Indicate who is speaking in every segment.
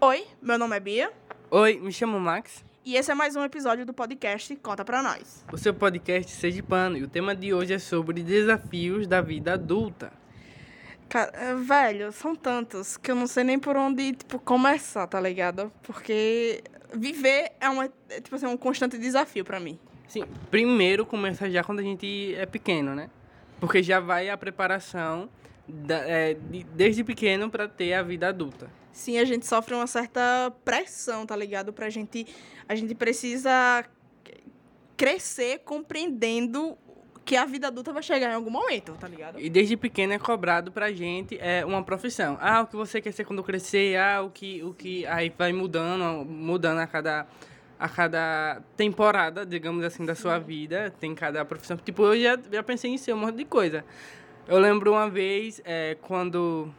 Speaker 1: Oi, meu nome é Bia
Speaker 2: Oi, me chamo Max.
Speaker 1: e esse é mais um episódio do podcast Conta Pra Nós.
Speaker 2: O seu podcast Seja Pano e o tema de hoje é sobre desafios da vida adulta.
Speaker 1: Cara, é, velho, são tantos que eu não sei nem por onde, tipo, começar, tá ligado? Porque viver é, uma, é, tipo assim, um constante desafio pra mim.
Speaker 2: Sim, primeiro começa já quando a gente é pequeno, né? Porque já vai a preparação da- é, de- desde pequeno para ter a vida adulta.
Speaker 1: Sim, a gente sofre uma certa pressão, tá ligado? Pra gente, a gente precisa crescer compreendendo que a vida adulta vai chegar em algum momento, tá ligado?
Speaker 2: E desde pequeno é cobrado pra gente é uma profissão. Ah, o que você quer ser quando crescer? Ah, o que o que aí vai mudando, mudando a cada a cada temporada, digamos assim, da sua vida, tem cada profissão. Tipo, eu já, já pensei em ser um monte de coisa. Eu lembro uma vez, é, quando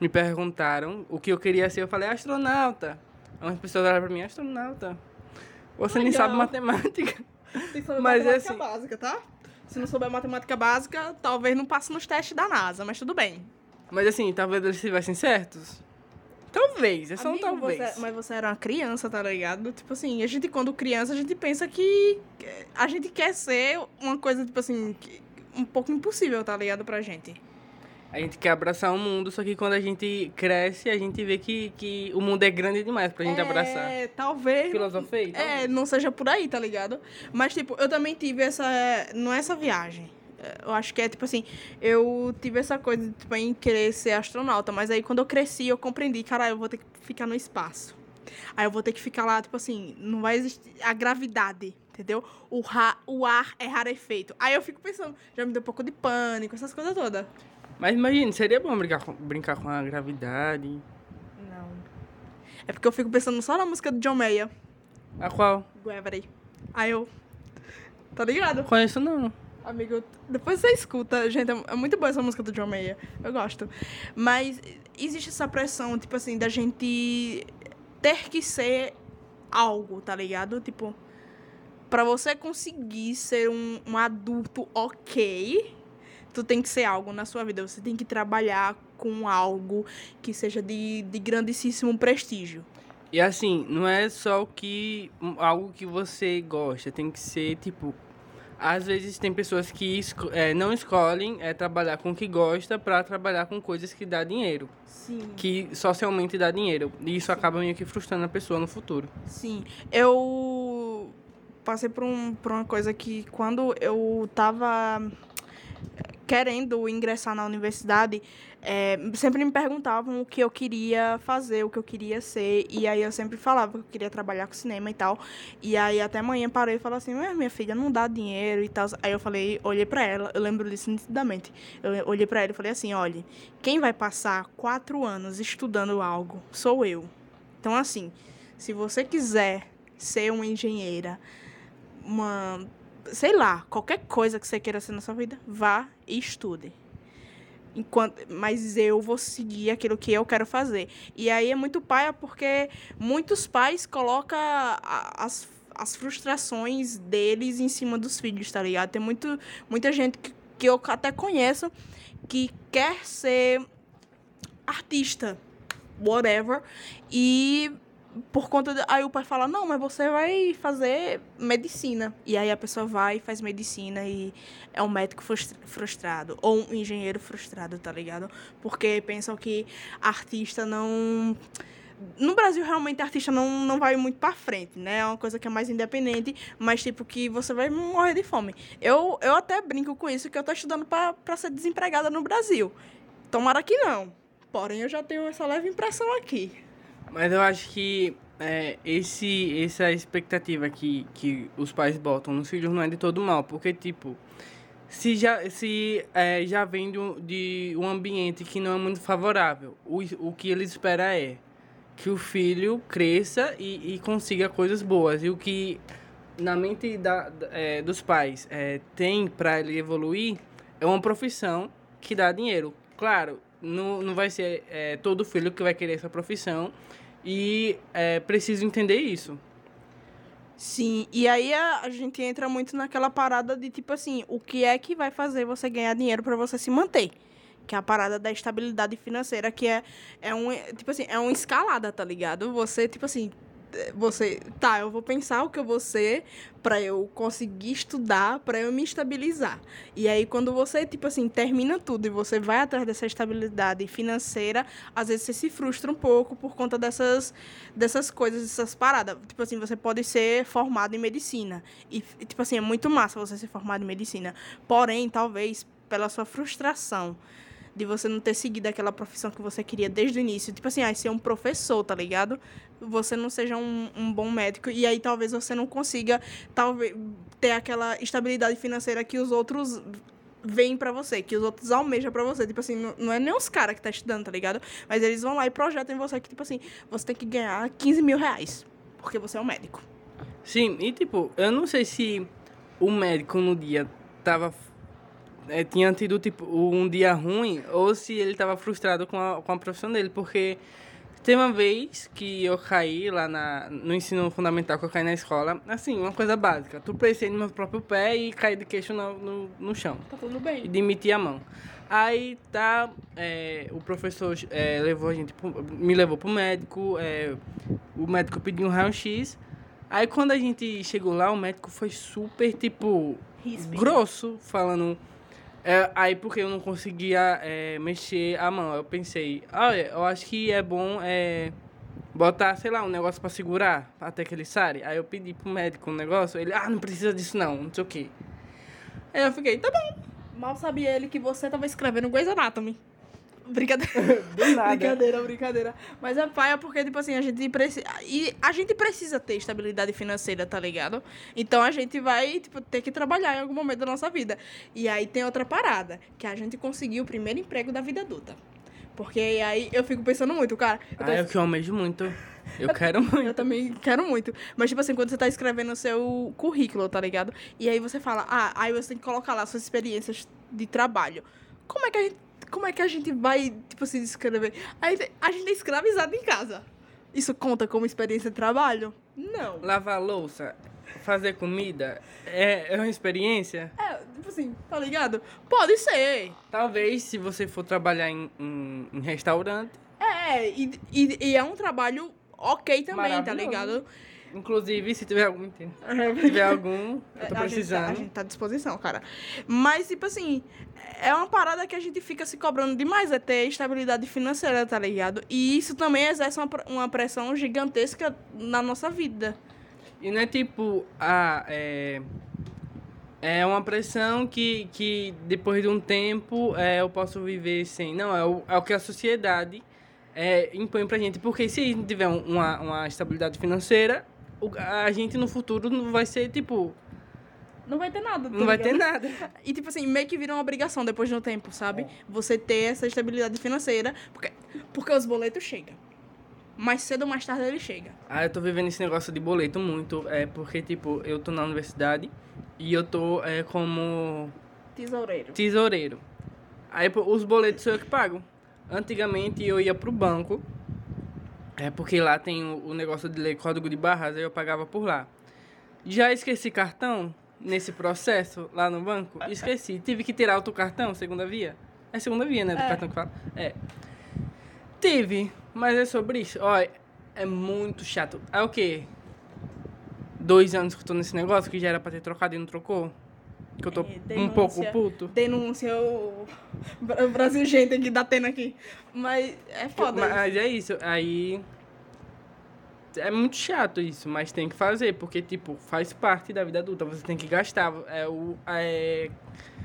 Speaker 2: me perguntaram o que eu queria ser, eu falei astronauta. Umas pessoas olharam pra mim, astronauta. Você nem sabe matemática.
Speaker 1: Tem que saber
Speaker 2: Mas,
Speaker 1: matemática
Speaker 2: assim-
Speaker 1: básica, tá? Se não souber matemática básica, talvez não passe nos testes da NASA, mas tudo bem.
Speaker 2: Mas assim, talvez eles estivessem certos. Talvez, é só um
Speaker 1: Amigo,
Speaker 2: talvez.
Speaker 1: você- mas você era uma criança, tá ligado? Tipo assim, a gente, quando criança, a gente pensa que a gente quer ser uma coisa, tipo assim, um pouco impossível, tá ligado, pra gente.
Speaker 2: A gente quer abraçar o mundo, só que quando a gente cresce, a gente vê que, que o mundo é grande demais pra gente abraçar.
Speaker 1: É, talvez.
Speaker 2: Filosofei?
Speaker 1: É, não seja por aí, tá ligado? Mas, tipo, eu também tive essa. Não é essa viagem. É, Eu acho que é tipo assim, eu tive essa coisa de, tipo, em querer ser astronauta, mas aí quando eu cresci, eu compreendi, caralho, eu vou ter que ficar no espaço. Aí eu vou ter que ficar lá, tipo assim, não vai existir a gravidade, entendeu? O, ra, o ar é rarefeito. Aí eu fico pensando, já me deu um pouco de pânico, essas coisas todas.
Speaker 2: Mas imagine, seria bom brincar com, brincar com a gravidade.
Speaker 1: Não. É porque eu fico pensando só na música do John Mayer,
Speaker 2: A qual?
Speaker 1: Gravity. Aí eu. Tá ligado?
Speaker 2: Conheço não.
Speaker 1: Amigo, depois você escuta, gente, é é muito boa essa música do John Mayer. Eu gosto. Mas existe essa pressão, tipo assim, da gente ter que ser algo, tá ligado? Tipo, pra você conseguir ser um, um adulto ok, tu tem que ser algo na sua vida. Você tem que trabalhar com algo que seja de, de grandíssimo prestígio.
Speaker 2: E assim, não é só o que algo que você gosta, tem que ser tipo. Às vezes tem pessoas que esco- é, não escolhem é, trabalhar com o que gosta pra trabalhar com coisas que dá dinheiro.
Speaker 1: Sim.
Speaker 2: Que socialmente dá dinheiro. E isso acaba meio que frustrando a pessoa no futuro.
Speaker 1: Sim, eu passei por, um, por uma coisa que quando eu tava querendo ingressar na universidade, é, sempre me perguntavam o que eu queria fazer, o que eu queria ser, e aí eu sempre falava que eu queria trabalhar com cinema e tal. E aí até amanhã parei e falei assim, minha filha não dá dinheiro e tal. Aí eu falei, olhei pra ela, eu lembro disso nitidamente. Eu olhei pra ela e falei assim, olha, quem vai passar quatro anos estudando algo sou eu. Então assim, se você quiser ser uma engenheira, uma. sei lá, qualquer coisa que você queira ser na sua vida, vá estude. Enquanto, mas eu vou seguir aquilo que eu quero fazer. E aí é muito paia porque muitos pais colocam as, as frustrações deles em cima dos filhos, tá ligado? Tem muito, muita gente que, que eu até conheço que quer ser artista, whatever, e por conta de, aí o pai fala não mas você vai fazer medicina. E aí a pessoa vai e faz medicina e é um médico frus- frustrado ou um engenheiro frustrado tá ligado? Porque pensam que artista não no Brasil realmente artista não, não vai muito pra frente né? É uma coisa que é mais independente mas tipo que você vai morrer de fome. Eu eu até brinco com isso que eu tô estudando pra ser desempregada no Brasil. Tomara que não. Porém eu já tenho essa leve impressão aqui
Speaker 2: Mas eu acho que é, esse, essa expectativa que, que os pais botam nos filhos não é de todo mal, porque, tipo, se já, se, é, já vem de um, de um ambiente que não é muito favorável, o, o que eles esperam é que o filho cresça e, e consiga coisas boas. E o que na mente da, é, dos pais é, tem para ele evoluir é uma profissão que dá dinheiro. Claro, não, não vai ser é, todo filho que vai querer essa profissão e é preciso entender isso.
Speaker 1: Sim, e aí a, a gente entra muito naquela parada de tipo assim, o que é que vai fazer você ganhar dinheiro pra você se manter? que é a parada da estabilidade financeira, que é, é um, tipo assim, é uma escalada, tá ligado? Você, tipo assim, você, tá, eu vou pensar o que eu vou ser para eu conseguir estudar, para eu me estabilizar. E aí quando você, tipo assim, termina tudo e você vai atrás dessa estabilidade financeira, às vezes você se frustra um pouco por conta dessas dessas coisas, dessas paradas. Tipo assim, você pode ser formado em medicina e tipo assim, é muito massa você ser formado em medicina. Porém, talvez pela sua frustração de você não ter seguido aquela profissão que você queria desde o início. Tipo assim, ah, ser um professor, tá ligado? Você não seja um, um bom médico e aí talvez você não consiga talvez ter aquela estabilidade financeira que os outros veem para você, que os outros almejam para você. Tipo assim, não, não é nem os caras que tá estudando, tá ligado? Mas eles vão lá e projetam em você que, tipo assim, você tem que ganhar 15 mil reais, porque você é um médico.
Speaker 2: Sim, e tipo, eu não sei se o médico no dia tava é, tinha tido tipo um dia ruim ou se ele estava frustrado com a, com a profissão dele, porque tem uma vez que eu caí lá na, no ensino fundamental, que eu caí na escola, assim, uma coisa básica. Tu pressei no meu próprio pé e caí de queixo no, no, no chão.
Speaker 1: Tá tudo bem.
Speaker 2: E demiti a mão. Aí tá, é, o professor é, levou a gente, me levou pro médico, é, o médico pediu um raio-x. Aí quando a gente chegou lá, o médico foi super, tipo, grosso, falando é, aí porque eu não conseguia é, mexer a mão, eu pensei, olha, eu acho que é bom é, botar, sei lá, um negócio para segurar até que ele sare. Aí eu pedi pro médico um negócio, ele, ah, não precisa disso não, não sei o quê. Aí eu fiquei, tá bom.
Speaker 1: Mal sabia ele que você tava escrevendo Grey's Anatomy. Brincadeira.
Speaker 2: Do nada.
Speaker 1: brincadeira, brincadeira. Mas é paia porque, tipo assim, a gente precisa. E a gente precisa ter estabilidade financeira, tá ligado? Então a gente vai, tipo, ter que trabalhar em algum momento da nossa vida. E aí tem outra parada, que a gente conseguiu o primeiro emprego da vida adulta. Porque aí eu fico pensando muito, cara.
Speaker 2: Eu tô... Ah, é o que eu almejo muito. Eu, eu quero muito.
Speaker 1: Eu também quero muito. Mas, tipo assim, quando você tá escrevendo o seu currículo, tá ligado? E aí você fala, ah, aí você tem que colocar lá suas experiências de trabalho. Como é que a gente como é que a gente vai, tipo, se descrever? A gente, a gente é escravizado em casa. Isso conta como experiência de trabalho? Não.
Speaker 2: Lavar louça, fazer comida, é, é uma experiência?
Speaker 1: É, tipo assim, tá ligado? Pode ser.
Speaker 2: Talvez se você for trabalhar em, em, em restaurante.
Speaker 1: É, e, e, e, é um trabalho ok também, tá ligado?
Speaker 2: Inclusive, se tiver algum. Se tiver algum, eu tô precisando.
Speaker 1: A gente, tá, a gente tá à disposição, cara. Mas, tipo assim, é uma parada que a gente fica se cobrando demais, é ter estabilidade financeira, tá ligado? E isso também exerce uma, uma pressão gigantesca na nossa vida.
Speaker 2: E não é tipo, ah, é. É uma pressão que, que depois de um tempo é, eu posso viver sem. Não, é o, é o que a sociedade é, impõe pra gente. Porque se a gente tiver uma, uma estabilidade financeira, a gente no futuro não vai ser tipo.
Speaker 1: Não vai ter nada.
Speaker 2: Tá não vai ter nada.
Speaker 1: E, tipo assim, meio que vira uma obrigação depois de um tempo, sabe? Você ter essa estabilidade financeira. Porque, porque os boletos chegam. Mais cedo ou mais tarde ele chega.
Speaker 2: Ah, eu tô vivendo esse negócio de boleto muito. É porque, tipo, eu tô na universidade e eu tô é, como.
Speaker 1: Tesoureiro.
Speaker 2: Tesoureiro. Aí os boletos sou eu que pago. Antigamente eu ia pro banco é porque lá tem o, negócio de ler código de barras, aí eu pagava por lá. Já esqueci cartão nesse processo lá no banco? Esqueci. Tive que tirar outro cartão, segunda via. É segunda via, né? Do é. cartão que fala. É. Tive, mas é sobre isso. Olha, é muito chato. É o quê? Dois anos que eu tô nesse negócio, que já era pra ter trocado e não trocou? Que eu tô é, um pouco puto.
Speaker 1: Denúncia, o Brasil gente que dá pena aqui. Mas é foda.
Speaker 2: Mas é isso. Aí. É muito chato isso, mas tem que fazer, porque, tipo, faz parte da vida adulta. Você tem que gastar. É o. É,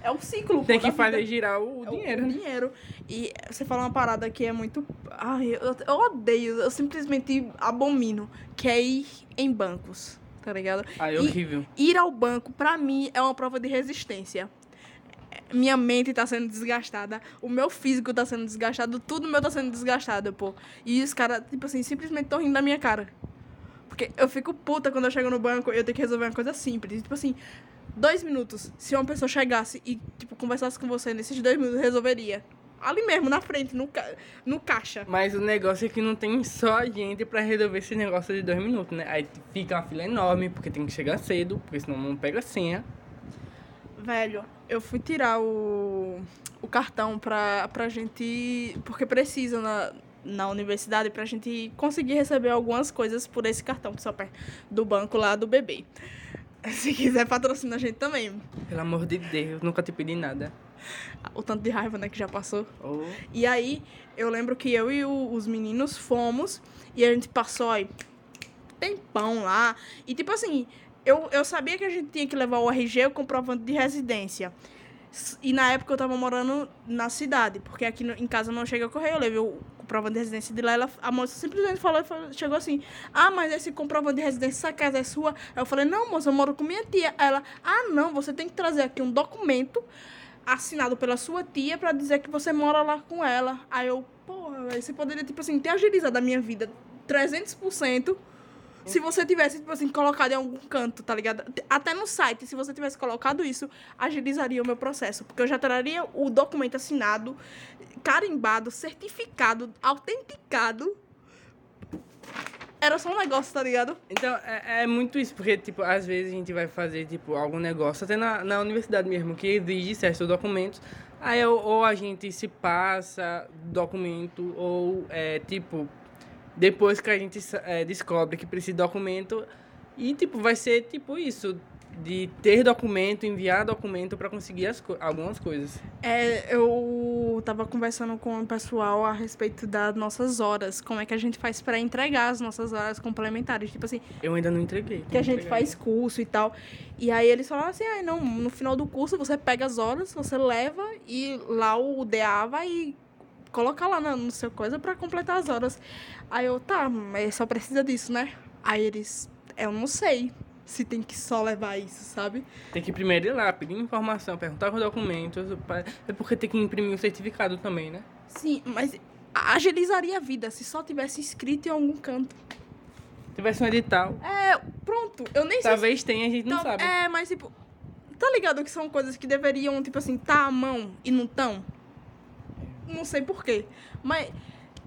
Speaker 1: é o ciclo.
Speaker 2: Tem que fazer vida. girar o é dinheiro.
Speaker 1: O, o dinheiro. E você fala uma parada que é muito. Ai, eu, eu odeio, eu simplesmente abomino, que é ir em bancos tá ligado?
Speaker 2: Ah, é horrível.
Speaker 1: E, ir ao banco, pra mim, é uma prova de resistência. Minha mente tá sendo desgastada, o meu físico tá sendo desgastado, tudo meu tá sendo desgastado, pô. E os caras, tipo assim, simplesmente tão rindo da minha cara. Porque eu fico puta quando eu chego no banco e eu tenho que resolver uma coisa simples. Tipo assim, dois minutos. Se uma pessoa chegasse e, tipo, conversasse com você nesses dois minutos, resolveria ali mesmo, na frente, no, ca... no caixa.
Speaker 2: Mas o negócio é que não tem só gente pra resolver esse negócio de dois minutos, né? Aí fica uma fila enorme, porque tem que chegar cedo, porque senão não pega senha.
Speaker 1: Velho, eu fui tirar o, o cartão pra, pra gente. Porque precisa na, na universidade pra gente conseguir receber algumas coisas por esse cartão que só per- do banco lá do bebê. Se quiser, patrocina a gente também.
Speaker 2: Pelo amor de Deus, nunca te pedi nada.
Speaker 1: O tanto de raiva, né, que já passou.
Speaker 2: Oh.
Speaker 1: E aí, eu lembro que eu e o- os meninos fomos e a gente passou aí tempão lá. E tipo assim, eu, eu sabia que a gente tinha que levar o RG o comprovante de residência. E na época eu tava morando na cidade, porque aqui no- em casa não chega correio. Eu levei o comprovante de residência de lá. Ela, a moça simplesmente falou, falou- chegou assim: Ah, mas esse comprovante de residência, essa casa é sua? Eu falei: Não, moça, eu moro com minha tia. Ela, ah, não, você tem que trazer aqui um documento assinado pela sua tia pra dizer que você mora lá com ela. Aí eu, porra, você poderia, tipo assim, ter agilizado a minha vida 300% se você tivesse, tipo assim, colocado em algum canto, tá ligado? Até no site, se você tivesse colocado isso, agilizaria o meu processo. Porque eu já traria o documento assinado, carimbado, certificado, autenticado. Era só um negócio, tá ligado?
Speaker 2: Então, é, é muito isso, porque, tipo, às vezes a gente vai fazer, tipo, algum negócio, até na, na universidade mesmo, que exige certos documentos, aí ou, ou a gente se passa documento, ou, é, tipo, depois que a gente é, descobre que precisa de documento, e, tipo, vai ser, tipo, isso, de ter documento, enviar documento para conseguir as co- algumas coisas.
Speaker 1: É, eu tava conversando com o pessoal a respeito das nossas horas, como é que a gente faz pra entregar as nossas horas complementares, tipo assim,
Speaker 2: Eu ainda não entreguei.
Speaker 1: que a gente faz curso e tal. E aí eles falaram assim, ah, não, no final do curso você pega as horas, você leva e lá o DA vai colocar lá no seu coisa pra completar as horas. Aí eu, tá, mas só precisa disso, né? Aí eles, eu não sei se tem que só levar isso, sabe?
Speaker 2: Tem que primeiro ir lá, pedir informação, perguntar os documentos, é porque tem que imprimir o certificado também, né?
Speaker 1: Sim, mas agilizaria a vida se só tivesse escrito em algum canto.
Speaker 2: Se tivesse um edital,
Speaker 1: É, pronto, eu nem sei
Speaker 2: talvez tenha, a gente não
Speaker 1: Tal-
Speaker 2: sabe.
Speaker 1: É, mas tipo, tá ligado que são coisas que deveriam, tipo assim, tá à mão e não tão? Não sei porquê. Mas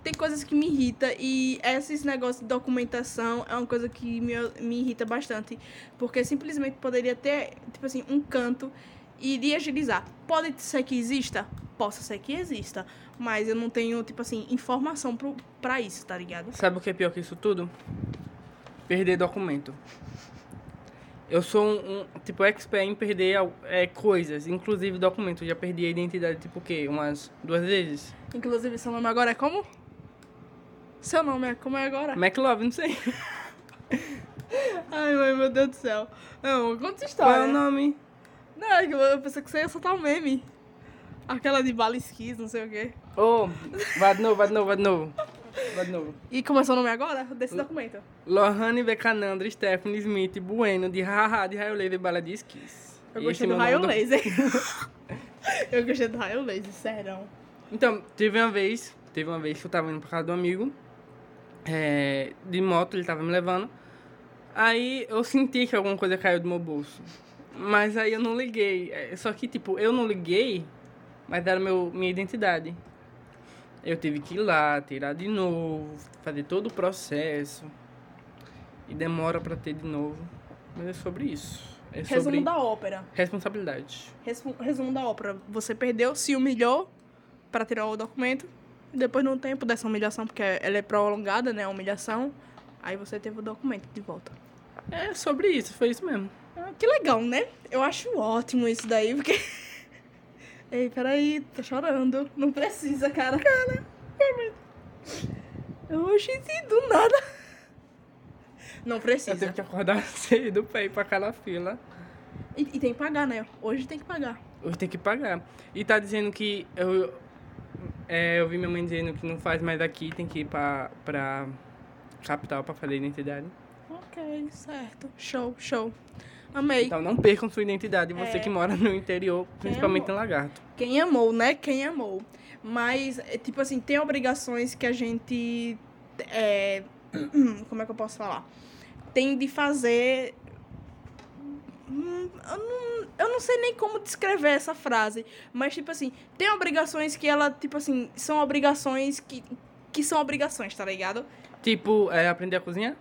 Speaker 1: tem coisas que me irritam e esses negócios de documentação é uma coisa que me, me irrita bastante. Porque simplesmente poderia ter, tipo assim, um canto e iria agilizar. Pode ser que exista? Possa ser que exista. Mas eu não tenho, tipo assim, informação pro, pra isso, tá ligado?
Speaker 2: Sabe o que é pior que isso tudo? Perder documento. Eu sou um, um, tipo, expert em perder é, coisas, inclusive documentos. Já perdi a identidade, tipo, o quê? Umas duas vezes?
Speaker 1: Inclusive, seu nome agora é como? Seu nome é como é agora?
Speaker 2: McLove, não sei.
Speaker 1: Ai, mãe, meu Deus do céu. Não, conta essa
Speaker 2: Qual
Speaker 1: história.
Speaker 2: é o nome?
Speaker 1: Não, é eu pensei que você ia soltar um meme. Aquela de bala esquis, não sei o quê.
Speaker 2: Ô, vai de novo, vai de novo, vai de novo. Vai de novo.
Speaker 1: E começou o nome agora? Desse documento.
Speaker 2: Lohane Becanandra, Stephanie Smith, Bueno, de Haha, de Raio Laser, Bala de Esquis.
Speaker 1: Eu gostei
Speaker 2: é
Speaker 1: do raio laser. eu gostei do raio laser, sério.
Speaker 2: Então, teve uma vez, teve uma vez que eu tava indo pra casa do amigo, é, de moto, ele tava me levando. Aí eu senti que alguma coisa caiu do meu bolso. Mas aí eu não liguei. É, Só que, tipo, eu não liguei, mas era meu, minha identidade. Eu tive que ir lá, tirar de novo, fazer todo o processo. E demora pra ter de novo. Mas é sobre isso. É sobre
Speaker 1: Resumo da ópera.
Speaker 2: responsabilidade.
Speaker 1: Resu- Resumo da ópera. Você perdeu, se humilhou pra tirar o documento. Depois, num tempo dessa humilhação, porque ela é prolongada, né? A humilhação. Aí você teve o documento de volta.
Speaker 2: É sobre isso, foi isso mesmo.
Speaker 1: Ah, que legal, né? Eu acho ótimo isso daí, porque. Ei, peraí, tô chorando. Não precisa, cara. Cara, Oxi, do nada. Não
Speaker 2: Eu
Speaker 1: precisa.
Speaker 2: tive que acordar cedo pra ir pra aquela fila.
Speaker 1: E, e tem que pagar, né? Hoje tem que pagar.
Speaker 2: Hoje tem que pagar. E tá dizendo que. Eu, é, eu vi minha mãe dizendo que não faz mais aqui, tem que ir pra, pra capital pra fazer identidade.
Speaker 1: Ok, certo. Show, show. Amei.
Speaker 2: Então não percam sua identidade, você
Speaker 1: É.
Speaker 2: que mora no interior, principalmente
Speaker 1: amor.
Speaker 2: em Lagarto.
Speaker 1: Quem amou, né? Quem amou. Mas, é, tipo assim, tem obrigações que a gente. é, como é que eu posso falar? Tem de fazer. Hum, Eu não, eu não sei nem como descrever essa frase. Mas, tipo assim, tem obrigações que ela, tipo assim, são obrigações que, que são obrigações, tá ligado?
Speaker 2: Tipo, é, aprender a cozinhar?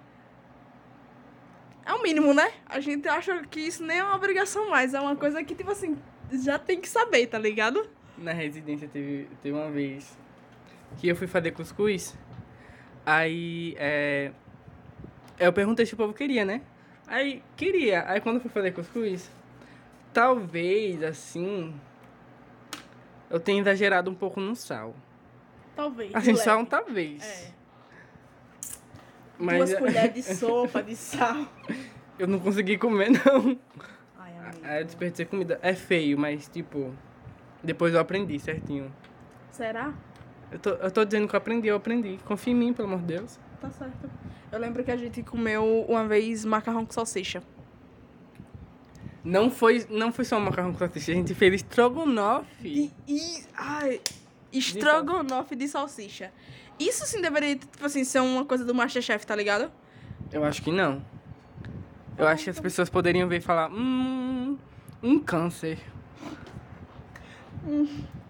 Speaker 1: É o mínimo, né? A gente acha que isso nem é uma obrigação mais. É uma coisa que, tipo assim, já tem que saber, tá ligado?
Speaker 2: na residência teve, teve uma vez que eu fui fazer cuscuz. Aí é, eu perguntei se o povo queria, né? Aí queria. Aí quando eu fui fazer cuscuz, talvez assim eu tenha exagerado um pouco no sal.
Speaker 1: Talvez.
Speaker 2: Assim, sal
Speaker 1: leve.
Speaker 2: talvez.
Speaker 1: É.
Speaker 2: Mas
Speaker 1: Duas colheres de sopa, de sal.
Speaker 2: eu não consegui comer, não.
Speaker 1: Ai, amigo.
Speaker 2: Aí eu desperdicei comida. É feio, mas tipo, depois eu aprendi certinho.
Speaker 1: Será?
Speaker 2: Eu tô, eu tô dizendo que eu aprendi, eu aprendi. Confia em mim, pelo amor de Deus.
Speaker 1: Tá certo. Eu lembro que a gente comeu uma vez macarrão com salsicha.
Speaker 2: Não foi, não foi só um macarrão com salsicha, a gente fez estrogonofe.
Speaker 1: E, e ai, estrogonofe de salsicha. Isso sim deveria, tipo assim, ser uma coisa do Masterchef, tá ligado?
Speaker 2: Eu acho que não. Eu acho que as pessoas poderiam ver e falar, hum, um câncer.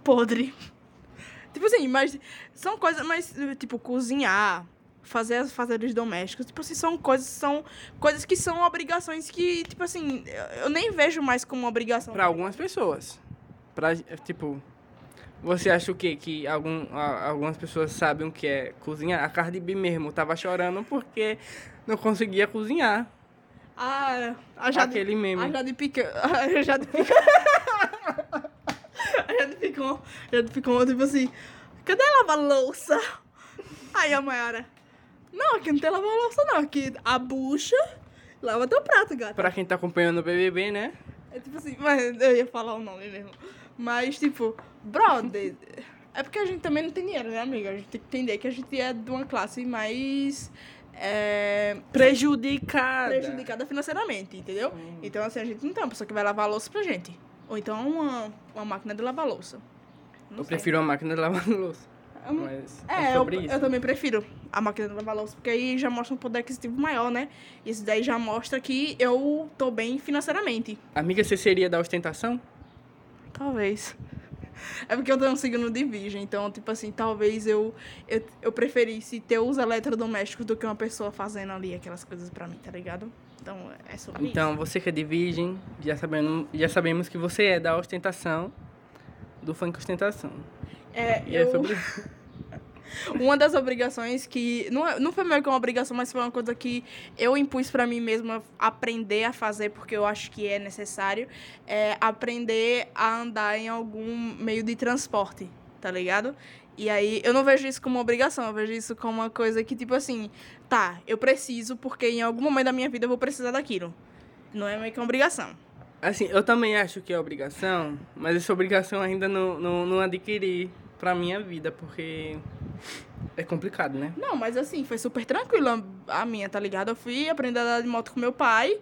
Speaker 1: Podre. Tipo assim, mas são coisas, mas tipo, cozinhar, fazer as fazeres domésticos, tipo assim, são coisas, são coisas que são obrigações que, tipo assim, eu- eu nem vejo mais como obrigação.
Speaker 2: Pra algumas pessoas. Pra, tipo, você acha o quê? Que algum, a- algumas pessoas sabem o que é cozinhar? A Cardi B mesmo tava chorando porque não conseguia cozinhar.
Speaker 1: Ah, a Jade,
Speaker 2: Aquele meme.
Speaker 1: A Jade Picão. A Jade Picão. a Jade Picão. A Jade Picão, tipo assim, cadê lavar louça? Aí a Mayara, não, aqui não tem lavar louça não, aqui a bucha lava teu prato, gata.
Speaker 2: Pra quem tá acompanhando o BBB, né?
Speaker 1: É tipo assim, mas eu ia falar o nome mesmo. Mas, tipo, brother, é porque a gente também não tem dinheiro, né, amiga? A gente tem que entender que a gente é de uma classe mais. É,
Speaker 2: Prejudicada.
Speaker 1: prejudicada financeiramente, entendeu? Então, assim, a gente não tem uma pessoa que vai lavar a louça pra gente. Ou então uma, uma máquina de lavar louça. Não
Speaker 2: Eu
Speaker 1: sei.
Speaker 2: prefiro uma máquina de lavar louça. Mas
Speaker 1: É,
Speaker 2: é
Speaker 1: eu,
Speaker 2: sobre isso.
Speaker 1: eu também prefiro a máquina de lavar louça, porque aí já mostra um poder aquisitivo maior, né? Isso daí já mostra que eu tô bem financeiramente.
Speaker 2: Amiga, você seria da ostentação?
Speaker 1: Talvez. É porque eu tenho um signo de virgem, então, tipo assim, talvez eu, eu, eu preferisse ter os eletrodomésticos do que uma pessoa fazendo ali aquelas coisas pra mim, tá ligado? Então, é sobre
Speaker 2: Então, você que é de virgem, já sabemos, já sabemos que você é da ostentação, do funk ostentação.
Speaker 1: isso. É,
Speaker 2: E
Speaker 1: eu,
Speaker 2: é sobre isso.
Speaker 1: Uma das obrigações que. Não, é- não foi meio que uma obrigação, mas foi uma coisa que eu impus pra mim mesma aprender a fazer, porque eu acho que é necessário. É aprender a andar em algum meio de transporte, tá ligado? E aí, eu não vejo isso como uma obrigação, eu vejo isso como uma coisa que, tipo assim, tá, eu preciso, porque em algum momento da minha vida eu vou precisar daquilo. Não é meio que uma obrigação.
Speaker 2: Assim, eu também acho que é obrigação, mas essa obrigação ainda não, não, não adquiri pra minha vida, porque é complicado, né?
Speaker 1: Não, mas assim, foi super tranquilo a minha, tá ligado? Eu fui aprender a andar de moto com meu pai.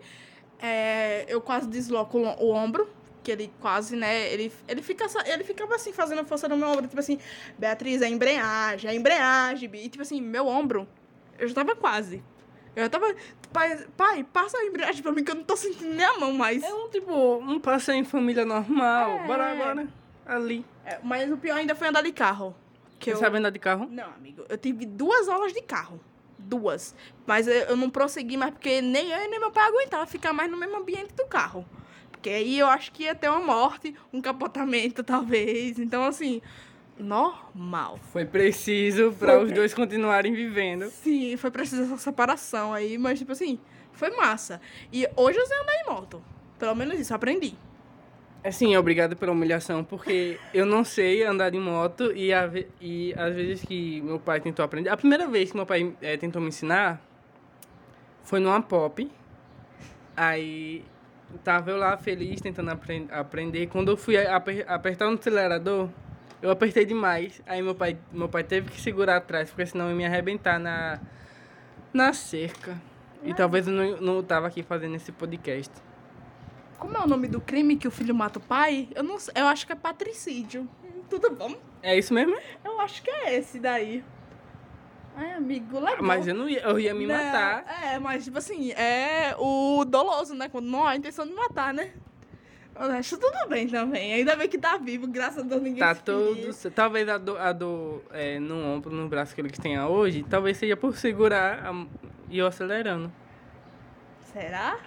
Speaker 1: é, eu quase desloco o, o ombro, que ele quase, né? Ele, ele, fica, ele ficava assim, fazendo força no meu ombro, tipo assim, Beatriz, é embreagem, é embreagem. E tipo assim, meu ombro, eu já tava quase. Eu já tava. Pai, pai, passa a embreagem pra mim que eu não tô sentindo nem a mão mais.
Speaker 2: É um tipo, um passeio em família normal.
Speaker 1: É.
Speaker 2: Bora agora. Ali.
Speaker 1: É, mas o pior ainda foi andar de carro. Que
Speaker 2: Você
Speaker 1: eu...
Speaker 2: sabe andar de carro?
Speaker 1: Não, amigo, eu tive duas aulas de carro. Duas. Mas eu, não prossegui mais porque nem eu e nem meu pai aguentava ficar mais no mesmo ambiente do carro. Porque aí eu acho que ia ter uma morte, um capotamento, talvez. Então, assim, normal.
Speaker 2: Foi preciso pra
Speaker 1: Foi
Speaker 2: os dois continuarem vivendo.
Speaker 1: Sim, foi preciso essa separação aí, mas, tipo assim, foi massa. E hoje eu sei andar em moto. Pelo menos isso, aprendi.
Speaker 2: Assim, obrigado pela humilhação, porque eu não sei andar de moto e, a e às vezes que meu pai tentou aprender. A primeira vez que meu pai eh, tentou me ensinar foi numa pop. Aí tava eu lá feliz tentando apren- aprender. Quando eu fui aper- apertar no acelerador, eu apertei demais. Aí meu pai, meu pai teve que segurar atrás, porque senão eu ia me arrebentar na, na cerca. E talvez eu não, não tava aqui fazendo esse podcast.
Speaker 1: Como é o nome do crime que o filho mata o pai? Eu não sei, eu acho que é patricídio. Hum, Tudo bom?
Speaker 2: É isso mesmo?
Speaker 1: Eu acho que é esse daí. Ai, amigo, legal.
Speaker 2: Mas eu não ia, eu ia me matar.
Speaker 1: É, mas tipo assim, é o doloso, né? Quando não há intenção de matar, né? Eu acho tudo bem também. Ainda bem que tá vivo, graças a Deus ninguém
Speaker 2: Tá todo. Talvez a do, a do é, no ombro, no braço que eles tenha hoje, talvez seja por segurar a- e eu acelerando.
Speaker 1: Será?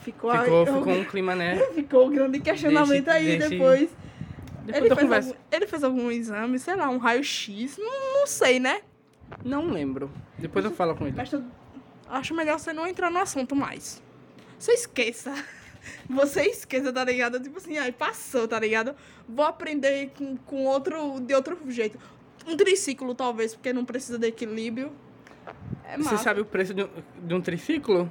Speaker 1: Ficou,
Speaker 2: Ficou,
Speaker 1: aí,
Speaker 2: ficou um clima, né?
Speaker 1: ficou um grande questionamento
Speaker 2: Desse-
Speaker 1: aí
Speaker 2: desse-
Speaker 1: depois.
Speaker 2: Depois
Speaker 1: Ele fez, algum, ele fez algum exame, sei lá, um raio-x, não, não sei, né?
Speaker 2: Não lembro. Depois eu falo com ele.
Speaker 1: Mas eu acho melhor você não entrar no assunto mais. Você esqueça. Você esqueça, tá ligado? Tipo assim, ai, passou, tá ligado? Vou aprender com, com outro, de outro jeito. Um triciclo, talvez, porque não precisa de equilíbrio. É
Speaker 2: Você sabe o preço de um, de um triciclo?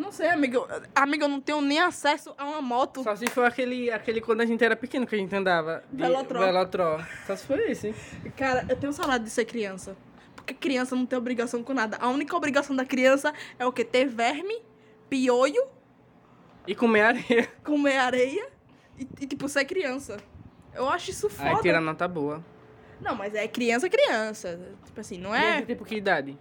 Speaker 1: Não sei, amigo. Amigo, eu não tenho nem acesso a uma moto.
Speaker 2: Só se for aquele, aquele quando a gente era pequeno que a gente andava. de-
Speaker 1: Velotró.
Speaker 2: Velotró. Só se for esse.
Speaker 1: Cara, eu tenho saudade de ser criança. Porque criança não tem obrigação com nada. A única obrigação da criança é o quê? Ter verme, piolho,
Speaker 2: E comer areia.
Speaker 1: comer areia e, e, tipo, ser criança. Eu acho isso foda.
Speaker 2: Aí tira nota boa.
Speaker 1: Não, mas é criança, criança. Tipo assim, não
Speaker 2: É.
Speaker 1: é
Speaker 2: tipo que idade?